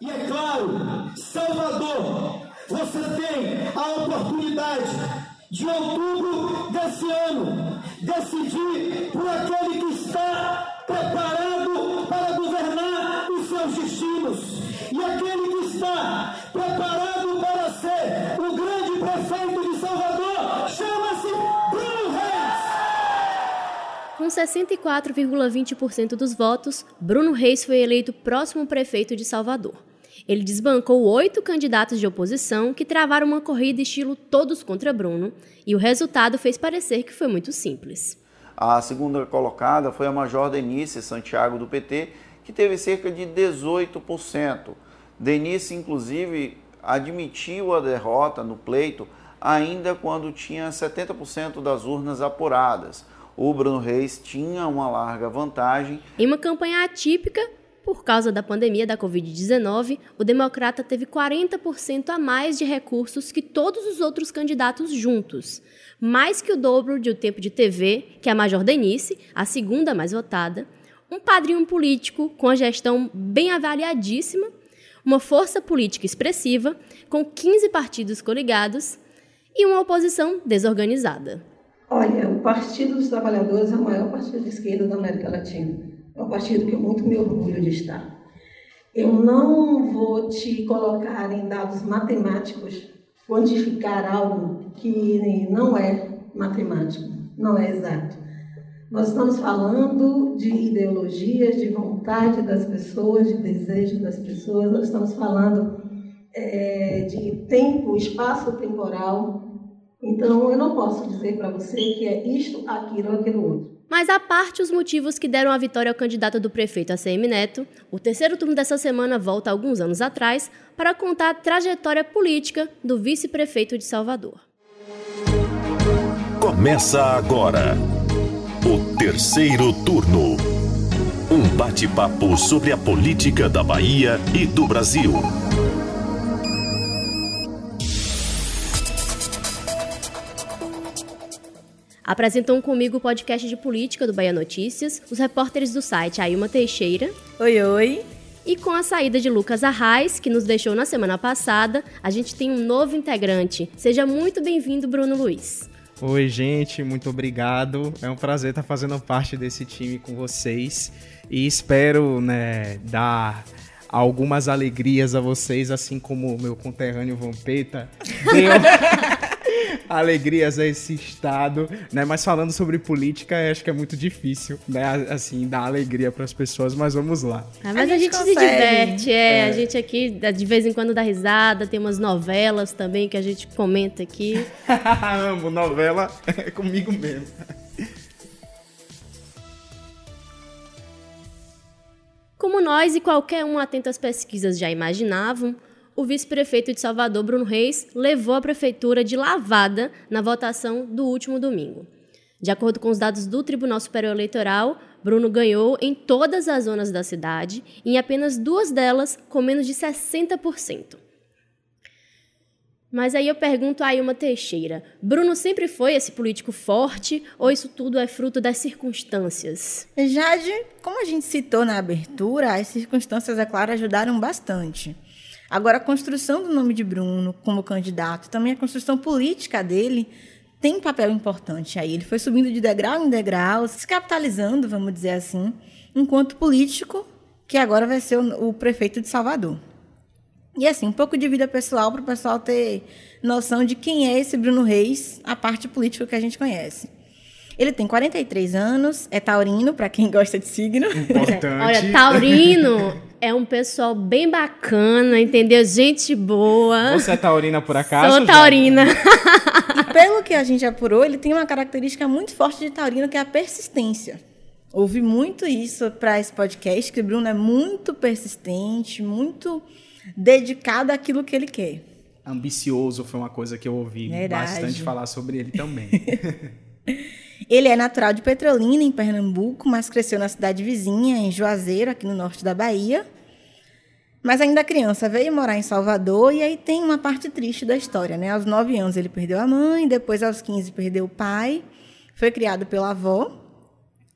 E é claro, Salvador, você tem a oportunidade de outubro desse ano decidir por aquele que está preparado para governar os seus destinos e aquele que está preparado para ser o grande prefeito de Salvador chama-se Bruno Reis. Com 64,20% dos votos, Bruno Reis foi eleito próximo prefeito de Salvador. Ele desbancou oito candidatos de oposição que travaram uma corrida estilo todos contra Bruno, e o resultado fez parecer que foi muito simples. A segunda colocada foi a Major Denise Santiago do PT, que teve cerca de 18%. Denise, inclusive, admitiu a derrota no pleito ainda quando tinha 70% das urnas apuradas. O Bruno Reis tinha uma larga vantagem. Em uma campanha atípica, por causa da pandemia da Covid-19, o Democrata teve 40% a mais de recursos que todos os outros candidatos juntos, mais que o dobro de o tempo de TV, que a Major Denise, a segunda mais votada, um padrinho político com a gestão bem avaliadíssima, uma força política expressiva, com 15 partidos coligados e uma oposição desorganizada. Olha, o Partido dos Trabalhadores é o maior partido de esquerda da América Latina. É um partido que eu muito me orgulho de estar. Eu não vou te colocar em dados matemáticos, quantificar algo que não é matemático, não é exato. Nós estamos falando de ideologias, de vontade das pessoas, de desejo das pessoas, nós estamos falando é, de tempo, espaço temporal. Então, eu não posso dizer para você que é isto, aquilo ou aquilo outro. Mas à parte os motivos que deram a vitória ao candidato do prefeito ACM Neto, o terceiro turno dessa semana volta alguns anos atrás para contar a trajetória política do vice-prefeito de Salvador. Começa agora o terceiro turno. Um bate-papo sobre a política da Bahia e do Brasil. Apresentam comigo o podcast de política do Bahia Notícias, os repórteres do site Ailma Teixeira. Oi, oi. E com a saída de Lucas Arraes, que nos deixou na semana passada, a gente tem um novo integrante. Seja muito bem-vindo, Bruno Luiz. Oi, gente, muito obrigado. É um prazer estar fazendo parte desse time com vocês e espero, né, dar algumas alegrias a vocês, assim como o meu conterrâneo Vampeta deu alegrias a esse estado, né? Mas falando sobre política, acho que é muito difícil, né? Assim, dar alegria para as pessoas, mas vamos lá. Ah, mas a, a gente, se diverte, é, é, A gente aqui, de vez em quando, dá risada, tem umas novelas também que a gente comenta aqui. Amo novela, é comigo mesmo. Como nós e qualquer um atento às pesquisas já imaginavam, o vice-prefeito de Salvador, Bruno Reis, levou a prefeitura de lavada na votação do último domingo. De acordo com os dados do Tribunal Superior Eleitoral, Bruno ganhou em todas as zonas da cidade, em apenas duas delas com menos de 60%. Mas aí eu pergunto a Ilma Teixeira: Bruno sempre foi esse político forte ou isso tudo é fruto das circunstâncias? Jade, como a gente citou na abertura, as circunstâncias, é claro, ajudaram bastante. Agora, a construção do nome de Bruno como candidato, também a construção política dele, tem um papel importante aí. Ele foi subindo de degrau em degrau, se capitalizando, vamos dizer assim, enquanto político, que agora vai ser o, o prefeito de Salvador. E assim, um pouco de vida pessoal para o pessoal ter noção de quem é esse Bruno Reis, a parte política que a gente conhece. Ele tem 43 anos, é taurino, para quem gosta de signo. Importante. Olha, taurino é um pessoal bem bacana, entendeu? Gente boa. Você é taurina por acaso? Sou taurina. e pelo que a gente apurou, ele tem uma característica muito forte de taurino, que é a persistência. Ouvi muito isso para esse podcast, que o Bruno é muito persistente, muito dedicado àquilo que ele quer. Ambicioso foi uma coisa que eu ouvi Verdade. bastante falar sobre ele também. Ele é natural de Petrolina, em Pernambuco, mas cresceu na cidade vizinha, em Juazeiro, aqui no norte da Bahia. Mas ainda criança veio morar em Salvador e aí tem uma parte triste da história, né? Aos 9 anos ele perdeu a mãe, depois aos 15 perdeu o pai, foi criado pela avó.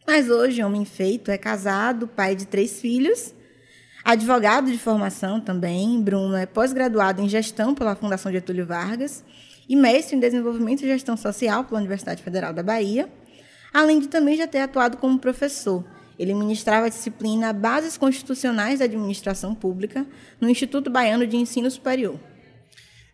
Mas hoje, homem feito, é casado, pai de três filhos. Advogado de formação também, Bruno é pós-graduado em gestão pela Fundação Getúlio Vargas e mestre em desenvolvimento e gestão social pela Universidade Federal da Bahia, além de também já ter atuado como professor. Ele ministrava a disciplina Bases Constitucionais da Administração Pública no Instituto Baiano de Ensino Superior.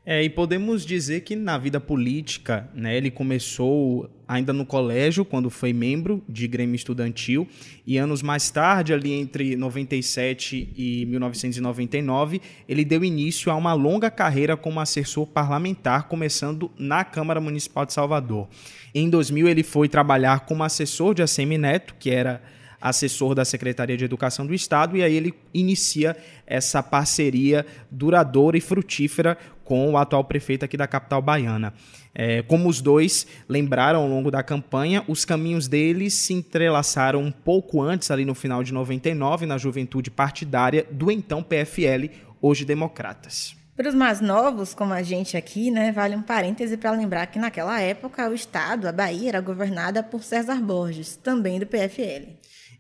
É, e podemos dizer que na vida política, né, ele começou ainda no colégio, quando foi membro de Grêmio Estudantil, e anos mais tarde, ali entre 97 e 1999, ele deu início a uma longa carreira como assessor parlamentar, começando na Câmara Municipal de Salvador. Em 2000, ele foi trabalhar como assessor de ACM Neto, que era assessor da Secretaria de Educação do Estado, e aí ele inicia essa parceria duradoura e frutífera com o atual prefeito aqui da capital baiana. É, como os dois lembraram ao longo da campanha, os caminhos deles se entrelaçaram um pouco antes, ali no final de 99, na juventude partidária do então PFL, hoje Democratas. Para os mais novos, como a gente aqui, né, vale um parêntese para lembrar que naquela época o estado, a Bahia, era governada por César Borges, também do PFL.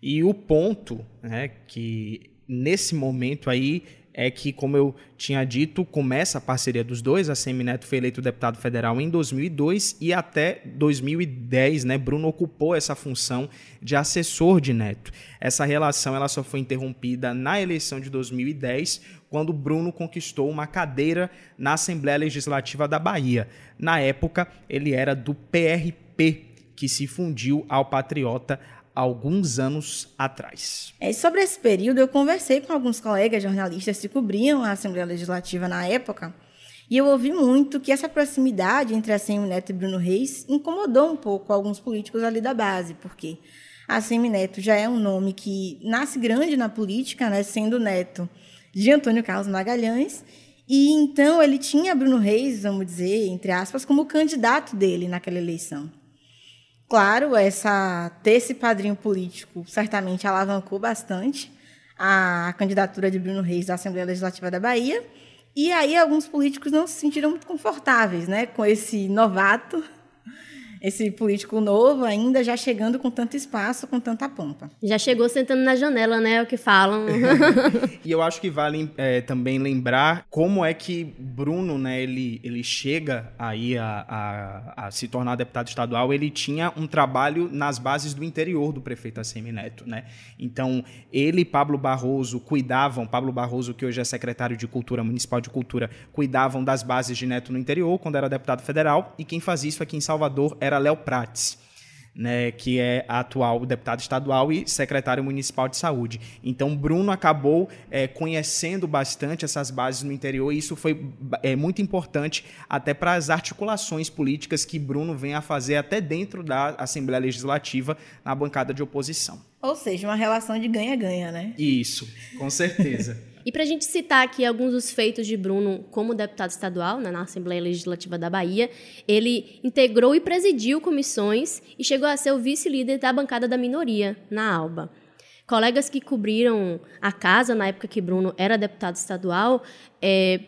E o ponto, né, que nesse momento aí é que, como eu tinha dito, começa a parceria dos dois. A Semineto foi eleito deputado federal em 2002 e até 2010, né, Bruno ocupou essa função de assessor de Neto. Essa relação ela só foi interrompida na eleição de 2010, quando Bruno conquistou uma cadeira na Assembleia Legislativa da Bahia. Na época, ele era do PRP, que se fundiu ao Patriota alguns anos atrás. É, sobre esse período, eu conversei com alguns colegas jornalistas que cobriam a Assembleia Legislativa na época, e eu ouvi muito que essa proximidade entre a Semi Neto e Bruno Reis incomodou um pouco alguns políticos ali da base, porque a Semi Neto já é um nome que nasce grande na política, né, sendo neto de Antônio Carlos Magalhães, e então ele tinha Bruno Reis, vamos dizer, entre aspas, como candidato dele naquela eleição. Claro, essa ter esse padrinho político certamente alavancou bastante a candidatura de Bruno Reis à Assembleia Legislativa da Bahia. E aí alguns políticos não se sentiram muito confortáveis, né, com esse novato esse político novo ainda já chegando com tanto espaço, com tanta pompa. Já chegou sentando na janela, né? É o que falam. e eu acho que vale é, também lembrar como é que Bruno, né, ele, ele chega aí a, a, a, se tornar deputado estadual, ele tinha um trabalho nas bases do interior do prefeito Assemi Neto, né? Então, ele e Pablo Barroso cuidavam, Pablo Barroso, que hoje é secretário de Cultura, Municipal de Cultura, cuidavam das bases de Neto no interior, quando era deputado federal, e quem fazia isso aqui em Salvador era era Léo Prates. Né, que é atual deputado estadual e secretário municipal de saúde. Então, Bruno acabou é, conhecendo bastante essas bases no interior e isso foi é, muito importante até para as articulações políticas que Bruno vem a fazer até dentro da Assembleia Legislativa na bancada de oposição. Ou seja, uma relação de ganha-ganha, né? Isso, com certeza. E para a gente citar aqui alguns dos feitos de Bruno como deputado estadual né, na Assembleia Legislativa da Bahia, ele integrou e presidiu comissões e chegou a ser o vice-líder da bancada da minoria na ALBA. Colegas que cobriram a casa na época que Bruno era deputado estadual é,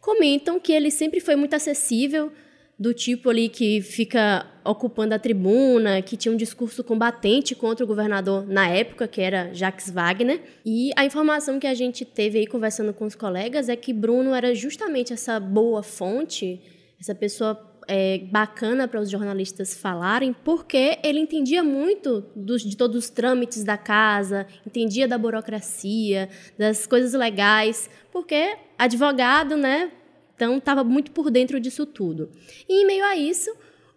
comentam que ele sempre foi muito acessível, do tipo ali que fica ocupando a tribuna, que tinha um discurso combatente contra o governador na época, que era Jacques Wagner. E a informação que a gente teve aí conversando com os colegas é que Bruno era justamente essa boa fonte, essa pessoa é, bacana para os jornalistas falarem, porque ele entendia muito dos, de todos os trâmites da casa, entendia da burocracia, das coisas legais, porque advogado, né? Então, estava muito por dentro disso tudo. E, em meio a isso,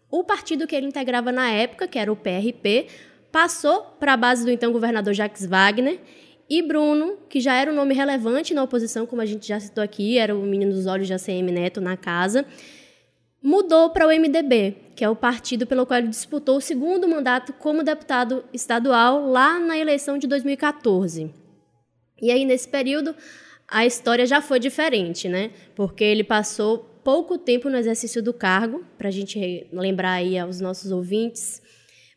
o partido que ele integrava na época, que era o PRP, passou para a base do então governador Jacques Wagner e Bruno, que já era um nome relevante na oposição, como a gente já citou aqui, era o menino dos olhos de ACM Neto na casa, mudou para o MDB, que é o partido pelo qual ele disputou o segundo mandato como deputado estadual lá na eleição de 2014. E aí, nesse período, a história já foi diferente, né? Porque ele passou pouco tempo no exercício do cargo, para a gente lembrar aí aos nossos ouvintes.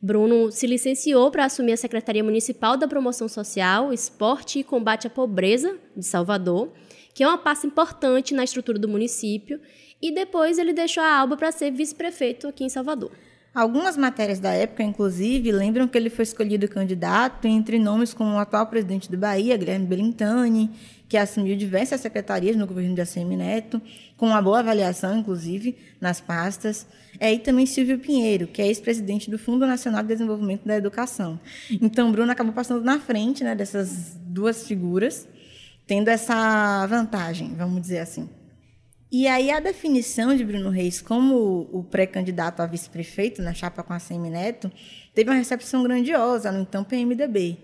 Bruno se licenciou para assumir a Secretaria Municipal da Promoção Social, Esporte e Combate à Pobreza de Salvador, que é uma pasta importante na estrutura do município, e depois ele deixou a Alba para ser vice-prefeito aqui em Salvador. Algumas matérias da época, inclusive, lembram que ele foi escolhido candidato entre nomes como o atual presidente do Bahia, Guilherme Belintani, que assumiu diversas secretarias no governo de ACM Neto, com uma boa avaliação, inclusive, nas pastas. É, e também Silvio Pinheiro, que é ex-presidente do Fundo Nacional de Desenvolvimento da Educação. Então, Bruno acabou passando na frente né, dessas duas figuras, tendo essa vantagem, vamos dizer assim. E aí a definição de Bruno Reis como o pré-candidato a vice-prefeito na chapa com a Semi Neto teve uma recepção grandiosa no então PMDB.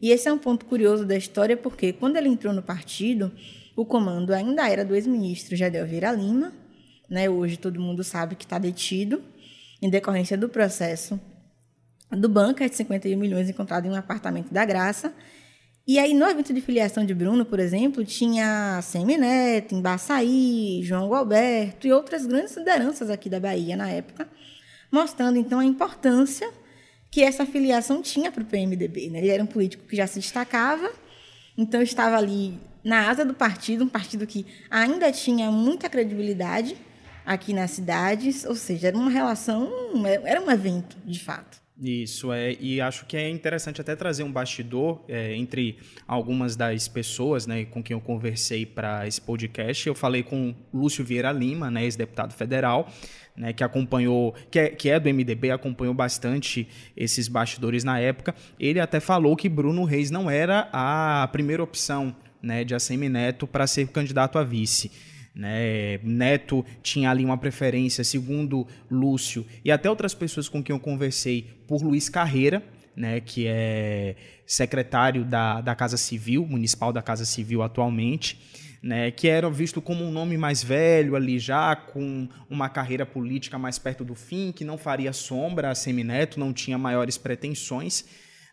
E esse é um ponto curioso da história porque quando ele entrou no partido, o comando ainda era do ex-ministro Jadel Lima, né? Hoje todo mundo sabe que está detido em decorrência do processo do banco de 51 milhões encontrado em um apartamento da Graça e aí, no evento de filiação de Bruno, por exemplo, tinha Semineto, Embaçaí, João Galberto e outras grandes lideranças aqui da Bahia na época, mostrando então a importância que essa filiação tinha para o PMDB. Né? Ele era um político que já se destacava, então estava ali na asa do partido, um partido que ainda tinha muita credibilidade aqui nas cidades, ou seja, era uma relação, era um evento de fato. Isso, é, e acho que é interessante até trazer um bastidor é, entre algumas das pessoas né, com quem eu conversei para esse podcast. Eu falei com Lúcio Vieira Lima, né, ex-deputado federal, né, que acompanhou, que é, que é do MDB, acompanhou bastante esses bastidores na época. Ele até falou que Bruno Reis não era a primeira opção né, de ACM Neto para ser candidato a vice. Né? Neto tinha ali uma preferência, segundo Lúcio e até outras pessoas com quem eu conversei, por Luiz Carreira, né, que é secretário da, da Casa Civil, municipal da Casa Civil atualmente, né, que era visto como um nome mais velho ali já, com uma carreira política mais perto do fim, que não faria sombra a Semineto, não tinha maiores pretensões.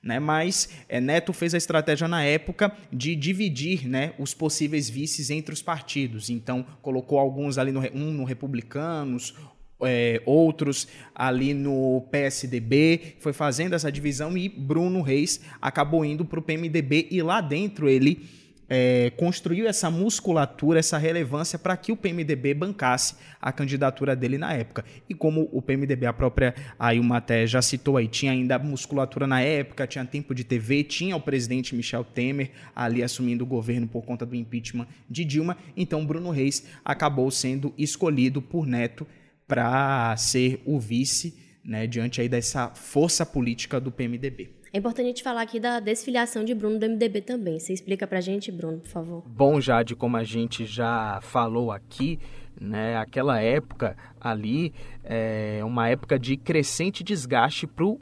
Né? Mas é, Neto fez a estratégia na época de dividir né, os possíveis vices entre os partidos. Então, colocou alguns ali, no, um no Republicanos, é, outros ali no PSDB, foi fazendo essa divisão e Bruno Reis acabou indo para o PMDB e lá dentro ele é, construiu essa musculatura, essa relevância para que o PMDB bancasse a candidatura dele na época. E como o PMDB, a própria Ailma até já citou aí, tinha ainda musculatura na época, tinha tempo de TV, tinha o presidente Michel Temer ali assumindo o governo por conta do impeachment de Dilma, então Bruno Reis acabou sendo escolhido por Neto para ser o vice, né, diante aí dessa força política do PMDB. É importante a gente falar aqui da desfiliação de Bruno do MDB também. Você explica pra gente, Bruno, por favor. Bom, Jade, como a gente já falou aqui, né, aquela época ali é uma época de crescente desgaste para o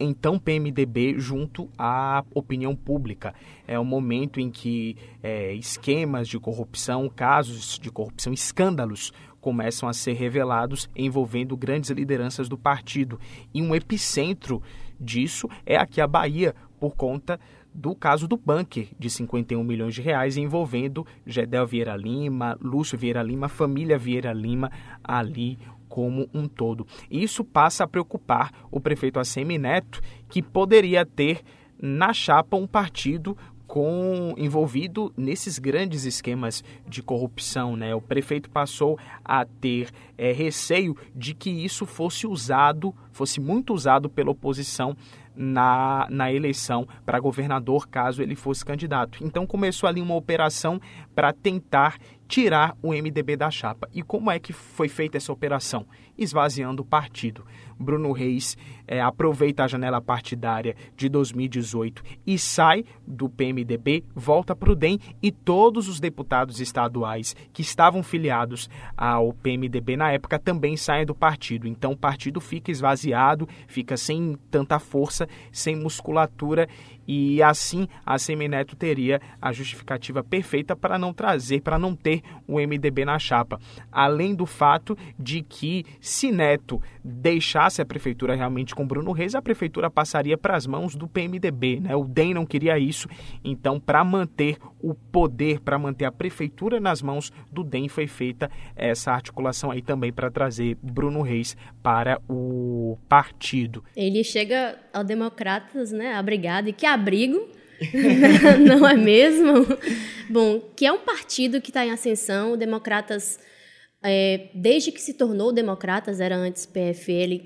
então PMDB junto à opinião pública. É um momento em que é, esquemas de corrupção, casos de corrupção, escândalos começam a ser revelados envolvendo grandes lideranças do partido. E um epicentro disso é aqui a Bahia, por conta do caso do bunker de 51 milhões de reais envolvendo Gedel Vieira Lima, Lúcio Vieira Lima, família Vieira Lima ali como um todo. Isso passa a preocupar o prefeito Assemi Neto, que poderia ter na chapa um partido com envolvido nesses grandes esquemas de corrupção, né? O prefeito passou a ter é, receio de que isso fosse usado, fosse muito usado pela oposição na, na eleição para governador, caso ele fosse candidato. Então começou ali uma operação para tentar tirar o MDB da chapa. E como é que foi feita essa operação? Esvaziando o partido. Bruno Reis é, aproveita a janela partidária de 2018 e sai do PMDB, volta para o DEM e todos os deputados estaduais que estavam filiados ao PMDB na época também saem do partido. Então o partido fica esvaziado, fica sem tanta força, sem musculatura e assim a Semineto teria a justificativa perfeita para não trazer, para não ter o MDB na chapa. Além do fato de que se Neto deixasse a prefeitura realmente com Bruno Reis, a prefeitura passaria para as mãos do PMDB, né? O DEM não queria isso, então para manter o poder, para manter a prefeitura nas mãos do DEM foi feita essa articulação aí também para trazer Bruno Reis para o partido. Ele chega ao Democratas, né, abrigado e que abrigo, não é mesmo? Bom, que é um partido que está em ascensão, o Democratas, é, desde que se tornou Democratas, era antes PFL,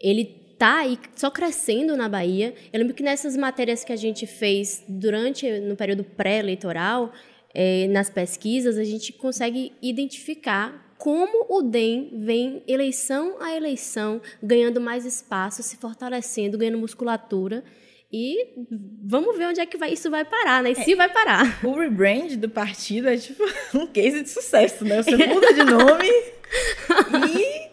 ele tá aí só crescendo na Bahia. Eu lembro que nessas matérias que a gente fez durante no período pré-eleitoral, é, nas pesquisas, a gente consegue identificar como o DEM vem eleição a eleição ganhando mais espaço, se fortalecendo, ganhando musculatura. E vamos ver onde é que vai, isso vai parar, né? E se vai parar. O rebrand do partido é tipo um case de sucesso, né? Você muda de nome e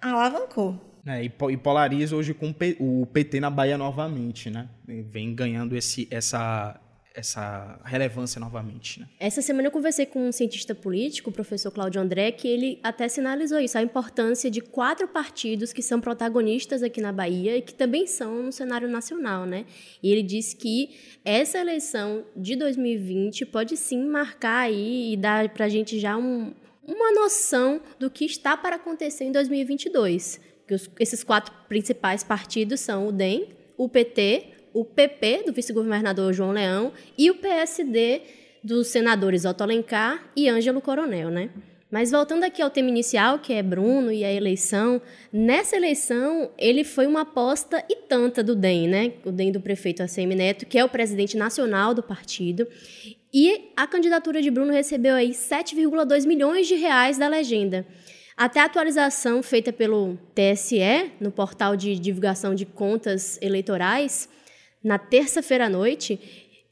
alavancou. É, e polariza hoje com o PT na Bahia novamente, né? Vem ganhando esse, essa, essa relevância novamente. Né? Essa semana eu conversei com um cientista político, o professor Cláudio André, que ele até sinalizou isso, a importância de quatro partidos que são protagonistas aqui na Bahia e que também são no cenário nacional, né? E ele disse que essa eleição de 2020 pode sim marcar aí e dar para a gente já um, uma noção do que está para acontecer em 2022. Que os, esses quatro principais partidos são o DEM, o PT, o PP, do vice-governador João Leão, e o PSD, dos senadores Otto Alencar e Ângelo Coronel, né? Mas voltando aqui ao tema inicial, que é Bruno e a eleição, nessa eleição ele foi uma aposta e tanta do DEM, né? O DEM do prefeito ACM Neto, que é o presidente nacional do partido. E a candidatura de Bruno recebeu aí 7,2 milhões de reais da legenda. Até a atualização feita pelo TSE, no portal de divulgação de contas eleitorais, na terça-feira à noite,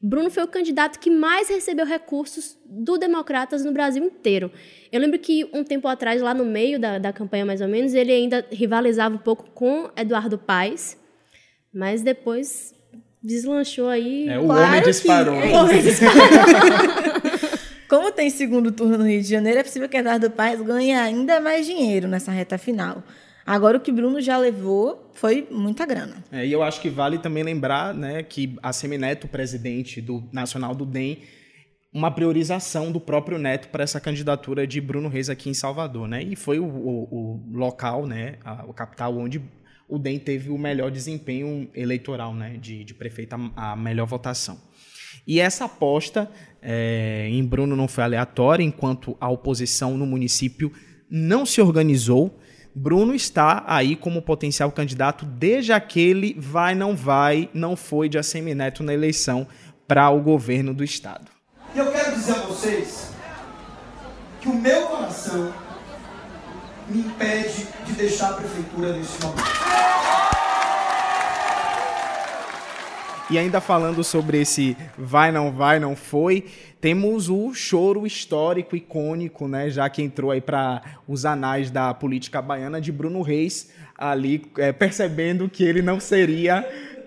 Bruno foi o candidato que mais recebeu recursos do Democratas no Brasil inteiro. Eu lembro que um tempo atrás, lá no meio da, da campanha mais ou menos, ele ainda rivalizava um pouco com Eduardo Paes, mas depois deslanchou aí. É, o claro homem disparou. Que... O homem disparou. Como tem segundo turno no Rio de Janeiro, é possível que Eduardo Paes ganhe ainda mais dinheiro nessa reta final. Agora, o que Bruno já levou foi muita grana. É, e eu acho que vale também lembrar né, que a Semineto, presidente do Nacional do DEM, uma priorização do próprio Neto para essa candidatura de Bruno Reis aqui em Salvador, né? E foi o, o, o local, né, a, o capital onde o DEM teve o melhor desempenho eleitoral, né, de, de prefeito, a, a melhor votação. E essa aposta é, em Bruno não foi aleatória, enquanto a oposição no município não se organizou Bruno está aí como potencial candidato desde aquele vai, não vai, não foi de Assemineto na eleição para o governo do estado. E eu quero dizer a vocês que o meu coração me impede de deixar a prefeitura nesse momento. E ainda falando sobre esse vai, não vai, não foi, temos o choro histórico, icônico, né, já que entrou aí para os anais da política baiana de Bruno Reis, ali é, percebendo que ele não seria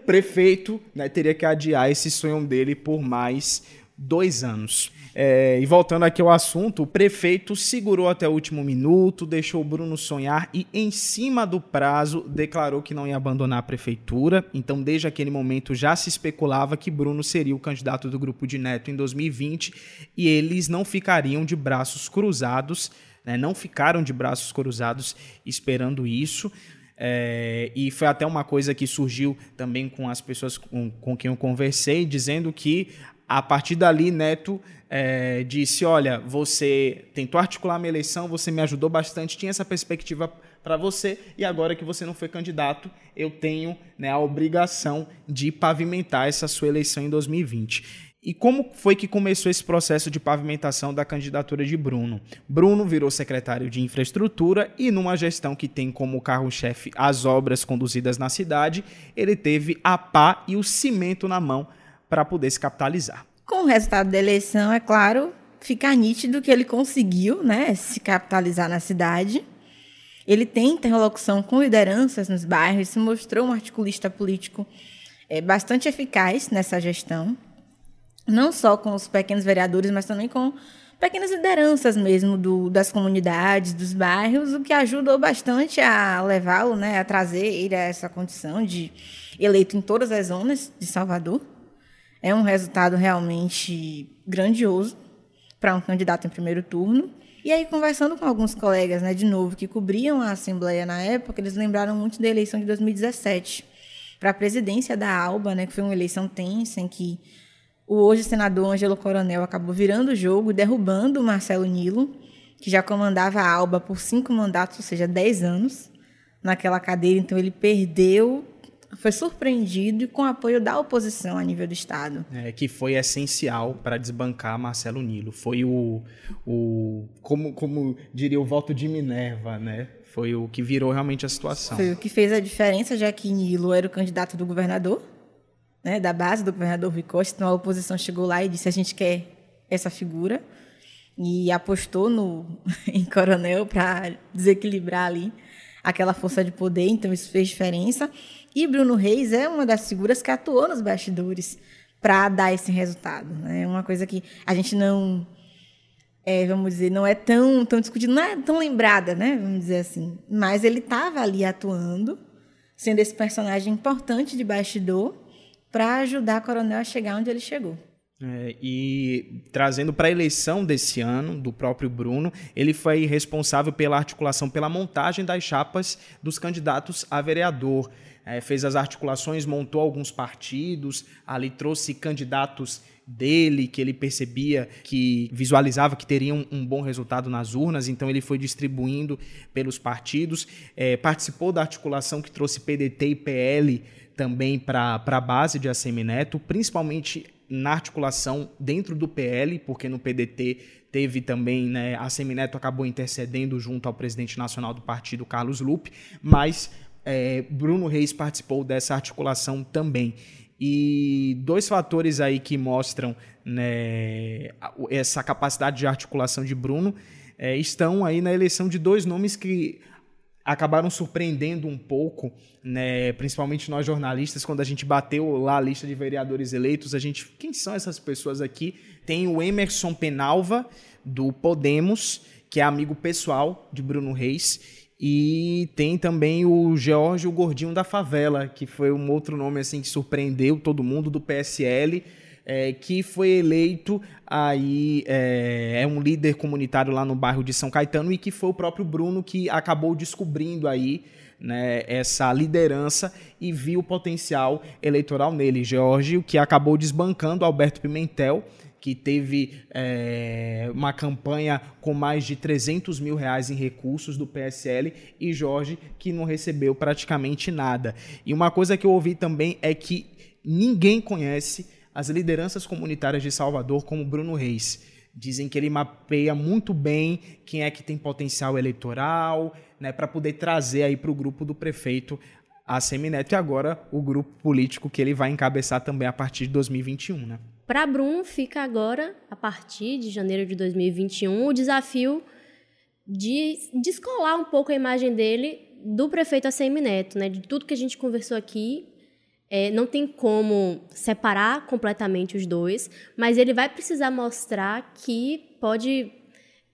prefeito, né, teria que adiar esse sonho dele por mais dois anos. É, e voltando aqui ao assunto, o prefeito segurou até o último minuto, deixou o Bruno sonhar e, em cima do prazo, declarou que não ia abandonar a prefeitura. Então, desde aquele momento, já se especulava que Bruno seria o candidato do grupo de Neto em 2020 e eles não ficariam de braços cruzados, né, não ficaram de braços cruzados esperando isso. É, e foi até uma coisa que surgiu também com as pessoas com, com quem eu conversei, dizendo que a partir dali, Neto é, disse: Olha, você tentou articular minha eleição, você me ajudou bastante, tinha essa perspectiva para você, e agora que você não foi candidato, eu tenho né, a obrigação de pavimentar essa sua eleição em 2020. E como foi que começou esse processo de pavimentação da candidatura de Bruno? Bruno virou secretário de infraestrutura e, numa gestão que tem como carro-chefe as obras conduzidas na cidade, ele teve a pá e o cimento na mão para poder se capitalizar. Com o resultado da eleição, é claro, fica nítido que ele conseguiu né, se capitalizar na cidade. Ele tem interlocução com lideranças nos bairros, se mostrou um articulista político é, bastante eficaz nessa gestão, não só com os pequenos vereadores, mas também com pequenas lideranças mesmo do, das comunidades, dos bairros, o que ajudou bastante a levá-lo, né, a trazer ele a essa condição de eleito em todas as zonas de Salvador. É um resultado realmente grandioso para um candidato em primeiro turno. E aí, conversando com alguns colegas, né, de novo, que cobriam a Assembleia na época, eles lembraram muito da eleição de 2017 para a presidência da ALBA, né, que foi uma eleição tensa, em que o hoje senador Ângelo Coronel acabou virando o jogo e derrubando o Marcelo Nilo, que já comandava a ALBA por cinco mandatos, ou seja, dez anos. naquela cadeira, então ele perdeu, foi surpreendido e com apoio da oposição a nível do Estado. É, que foi essencial para desbancar Marcelo Nilo. Foi o, o como, como diria o voto de Minerva, né? Foi o que virou realmente a situação. Foi o que fez a diferença, já que Nilo era o candidato do governador, né, da base do governador Rui Costa. Então a oposição chegou lá e disse: a gente quer essa figura. E apostou no, em Coronel para desequilibrar ali aquela força de poder, então isso fez diferença. E Bruno Reis é uma das figuras que atuou nos bastidores para dar esse resultado. É né? uma coisa que a gente não, é, vamos dizer, não é tão, tão discutida, não é tão lembrada, né? Vamos dizer assim. Mas ele estava ali atuando, sendo esse personagem importante de bastidor para ajudar a Coronel a chegar onde ele chegou. É, e trazendo para a eleição desse ano, do próprio Bruno, ele foi responsável pela articulação, pela montagem das chapas dos candidatos a vereador. É, fez as articulações, montou alguns partidos, ali trouxe candidatos dele, que ele percebia que visualizava que teriam um bom resultado nas urnas, então ele foi distribuindo pelos partidos. É, participou da articulação que trouxe PDT e PL também para a base de Assemineto, principalmente na articulação dentro do PL, porque no PDT teve também, né, a Semineto acabou intercedendo junto ao presidente nacional do partido, Carlos Lupe, mas é, Bruno Reis participou dessa articulação também. E dois fatores aí que mostram né, essa capacidade de articulação de Bruno é, estão aí na eleição de dois nomes que acabaram surpreendendo um pouco, né, principalmente nós jornalistas, quando a gente bateu lá a lista de vereadores eleitos, a gente, quem são essas pessoas aqui? Tem o Emerson Penalva, do Podemos, que é amigo pessoal de Bruno Reis, e tem também o George o Gordinho da Favela, que foi um outro nome assim que surpreendeu todo mundo do PSL, é, que foi eleito aí é, é, um líder comunitário lá no bairro de São Caetano e que foi o próprio Bruno que acabou descobrindo aí né, essa liderança e viu o potencial eleitoral nele. George, que acabou desbancando Alberto Pimentel, que teve é, uma campanha com mais de 300 mil reais em recursos do PSL, e Jorge, que não recebeu praticamente nada. E uma coisa que eu ouvi também é que ninguém conhece as lideranças comunitárias de Salvador como Bruno Reis. Dizem que ele mapeia muito bem quem é que tem potencial eleitoral, né, para poder trazer aí para o grupo do prefeito a Semineto e agora o grupo político que ele vai encabeçar também a partir de 2021, né? Para Bruno fica agora, a partir de janeiro de 2021, o desafio de descolar um pouco a imagem dele do prefeito Assemineto, né? De tudo que a gente conversou aqui, é, não tem como separar completamente os dois, mas ele vai precisar mostrar que pode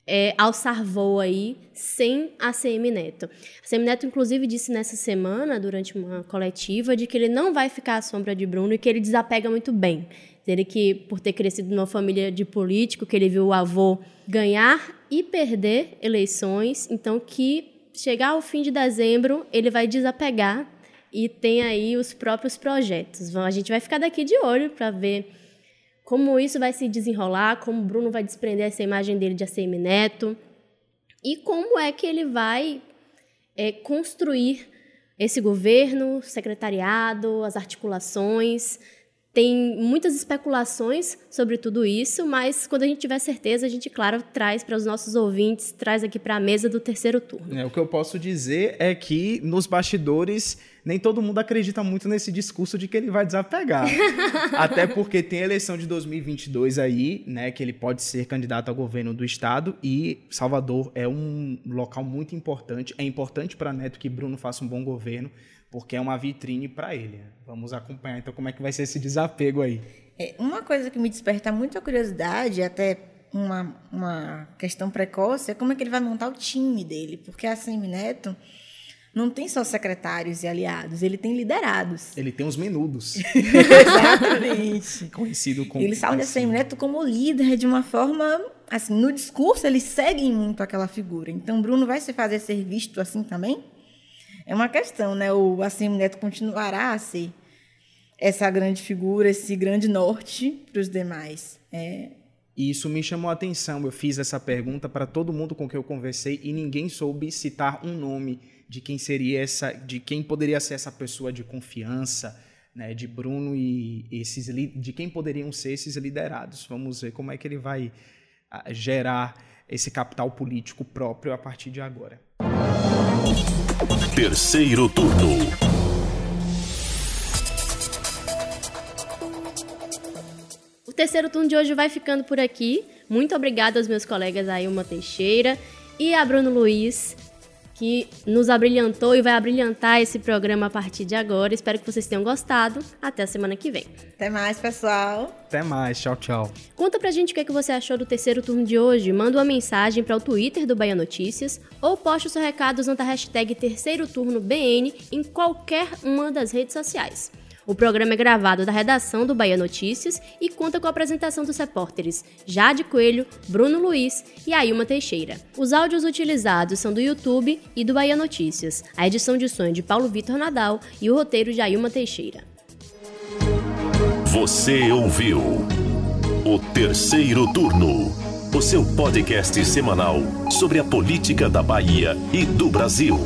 é, alçar voo aí sem a CM Neto. A CM Neto, inclusive, disse nessa semana, durante uma coletiva, de que ele não vai ficar à sombra de Bruno e que ele desapega muito bem. Ele que, por ter crescido numa família de político, que ele viu o avô ganhar e perder eleições, então que chegar ao fim de dezembro ele vai desapegar e tem aí os próprios projetos. A gente vai ficar daqui de olho para ver como isso vai se desenrolar, como o Bruno vai desprender essa imagem dele de ACM Neto e como é que ele vai é, construir esse governo, secretariado, as articulações. Tem muitas especulações sobre tudo isso, mas quando a gente tiver certeza, a gente, claro, traz para os nossos ouvintes, traz aqui para a mesa do terceiro turno. É, o que eu posso dizer é que nos bastidores nem todo mundo acredita muito nesse discurso de que ele vai desapegar. Até porque tem a eleição de 2022 aí, né, que ele pode ser candidato ao governo do estado e Salvador é um local muito importante. É importante para Neto que Bruno faça um bom governo porque é uma vitrine para ele. Vamos acompanhar então como é que vai ser esse desapego aí. É, uma coisa que me desperta muita curiosidade, até uma, uma questão precoce, é como é que ele vai montar o time dele, porque a Semineto não tem só secretários e aliados, ele tem liderados. Ele tem os menudos. Exatamente. Conhecido como. Eles falam de Semineto como líder de uma forma. Assim, no discurso, eles seguem muito aquela figura. Então, Bruno vai se fazer ser visto assim também? É uma questão, né? O Assemi Neto continuará a ser essa grande figura, esse grande norte para os demais. É. E isso me chamou a atenção. Eu fiz essa pergunta para todo mundo com quem eu conversei e ninguém soube citar um nome de quem seria essa, de quem poderia ser essa pessoa de confiança, né, de Bruno e esses de quem poderiam ser esses liderados. Vamos ver como é que ele vai ah, gerar esse capital político próprio a partir de agora. Terceiro turno. O terceiro turno de hoje vai ficando por aqui. Muito obrigada aos meus colegas Ailma Teixeira e a Bruno Luiz que nos abrilhantou e vai abrilhantar esse programa a partir de agora. Espero que vocês tenham gostado. Até a semana que vem. Até mais, pessoal. Até mais. Tchau, tchau. Conta pra gente o que, é que você achou do terceiro turno de hoje. Manda uma mensagem para o Twitter do Bahia Notícias ou poste o seu recado usando a hashtag Terceiro Turno BN em qualquer uma das redes sociais. O programa é gravado da redação do Bahia Notícias e conta com a apresentação dos repórteres Jade Coelho, Bruno Luiz e Ailma Teixeira. Os áudios utilizados são do YouTube e do Bahia Notícias. A edição de som de Paulo Vitor Nadal e o roteiro de Ailma Teixeira. Você ouviu o terceiro turno, o seu podcast semanal sobre a política da Bahia e do Brasil.